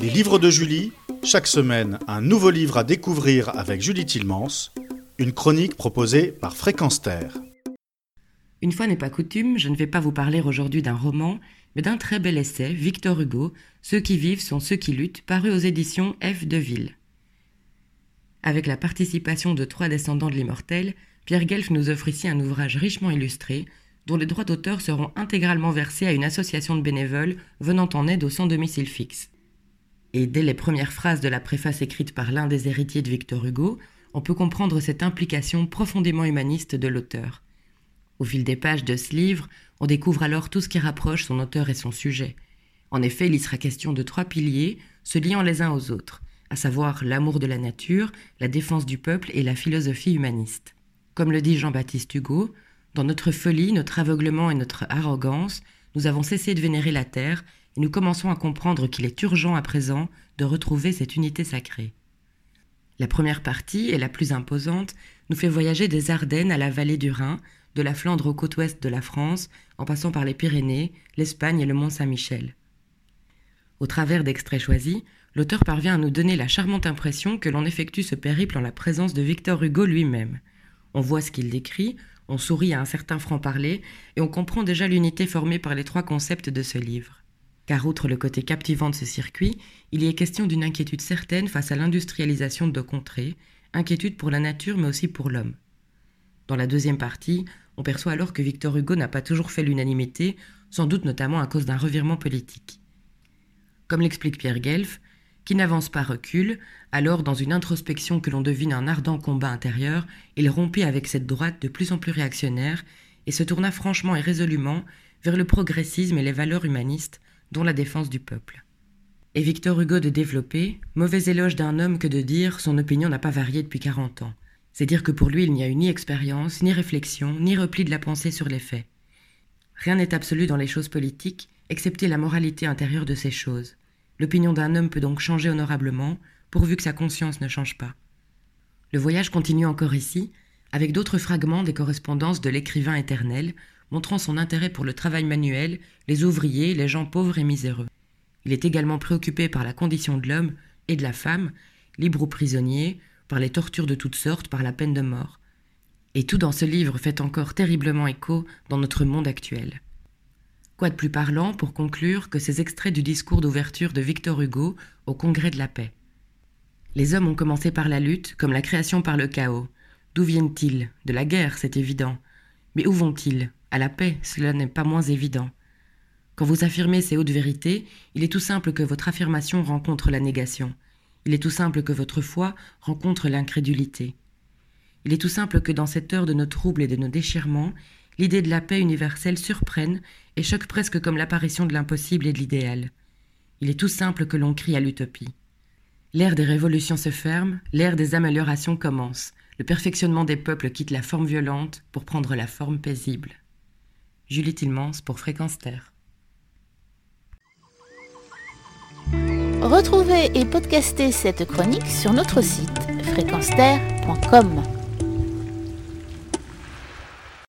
Les livres de Julie, chaque semaine un nouveau livre à découvrir avec Julie Tilmans, une chronique proposée par Fréquence. Une fois n'est pas coutume, je ne vais pas vous parler aujourd'hui d'un roman, mais d'un très bel essai, Victor Hugo, Ceux qui vivent sont ceux qui luttent, paru aux éditions F. Deville. Avec la participation de trois descendants de l'immortel, Pierre Guelf nous offre ici un ouvrage richement illustré, dont les droits d'auteur seront intégralement versés à une association de bénévoles venant en aide au sans domicile fixe. Et dès les premières phrases de la préface écrite par l'un des héritiers de Victor Hugo, on peut comprendre cette implication profondément humaniste de l'auteur. Au fil des pages de ce livre, on découvre alors tout ce qui rapproche son auteur et son sujet. En effet, il y sera question de trois piliers, se liant les uns aux autres, à savoir l'amour de la nature, la défense du peuple et la philosophie humaniste. Comme le dit Jean-Baptiste Hugo, dans notre folie, notre aveuglement et notre arrogance, nous avons cessé de vénérer la terre et nous commençons à comprendre qu'il est urgent à présent de retrouver cette unité sacrée. La première partie, et la plus imposante, nous fait voyager des Ardennes à la vallée du Rhin, de la Flandre aux côtes ouest de la France, en passant par les Pyrénées, l'Espagne et le Mont Saint-Michel. Au travers d'extraits choisis, l'auteur parvient à nous donner la charmante impression que l'on effectue ce périple en la présence de Victor Hugo lui-même. On voit ce qu'il décrit, on sourit à un certain franc-parler, et on comprend déjà l'unité formée par les trois concepts de ce livre. Car outre le côté captivant de ce circuit, il y est question d'une inquiétude certaine face à l'industrialisation de contrées, inquiétude pour la nature mais aussi pour l'homme. Dans la deuxième partie, on perçoit alors que Victor Hugo n'a pas toujours fait l'unanimité, sans doute notamment à cause d'un revirement politique. Comme l'explique Pierre Guelf, qui n'avance pas recule, alors dans une introspection que l'on devine un ardent combat intérieur, il rompit avec cette droite de plus en plus réactionnaire et se tourna franchement et résolument vers le progressisme et les valeurs humanistes, dont la défense du peuple. Et Victor Hugo de développer, mauvais éloge d'un homme que de dire son opinion n'a pas varié depuis quarante ans. C'est dire que pour lui il n'y a eu ni expérience, ni réflexion, ni repli de la pensée sur les faits. Rien n'est absolu dans les choses politiques, excepté la moralité intérieure de ces choses. L'opinion d'un homme peut donc changer honorablement, pourvu que sa conscience ne change pas. Le voyage continue encore ici, avec d'autres fragments des correspondances de l'écrivain éternel, montrant son intérêt pour le travail manuel, les ouvriers, les gens pauvres et miséreux. Il est également préoccupé par la condition de l'homme et de la femme, libre ou prisonnier, par les tortures de toutes sortes, par la peine de mort. Et tout dans ce livre fait encore terriblement écho dans notre monde actuel. Quoi de plus parlant pour conclure que ces extraits du discours d'ouverture de Victor Hugo au Congrès de la paix? Les hommes ont commencé par la lutte, comme la création par le chaos. D'où viennent-ils? De la guerre, c'est évident. Mais où vont-ils? À la paix, cela n'est pas moins évident. Quand vous affirmez ces hautes vérités, il est tout simple que votre affirmation rencontre la négation. Il est tout simple que votre foi rencontre l'incrédulité. Il est tout simple que dans cette heure de nos troubles et de nos déchirements, l'idée de la paix universelle surprenne et choque presque comme l'apparition de l'impossible et de l'idéal. Il est tout simple que l'on crie à l'utopie. L'ère des révolutions se ferme, l'ère des améliorations commence, le perfectionnement des peuples quitte la forme violente pour prendre la forme paisible. Julie Tilmans pour Fréquence Terre. Retrouvez et podcastez cette chronique sur notre site fréquenceterre.com.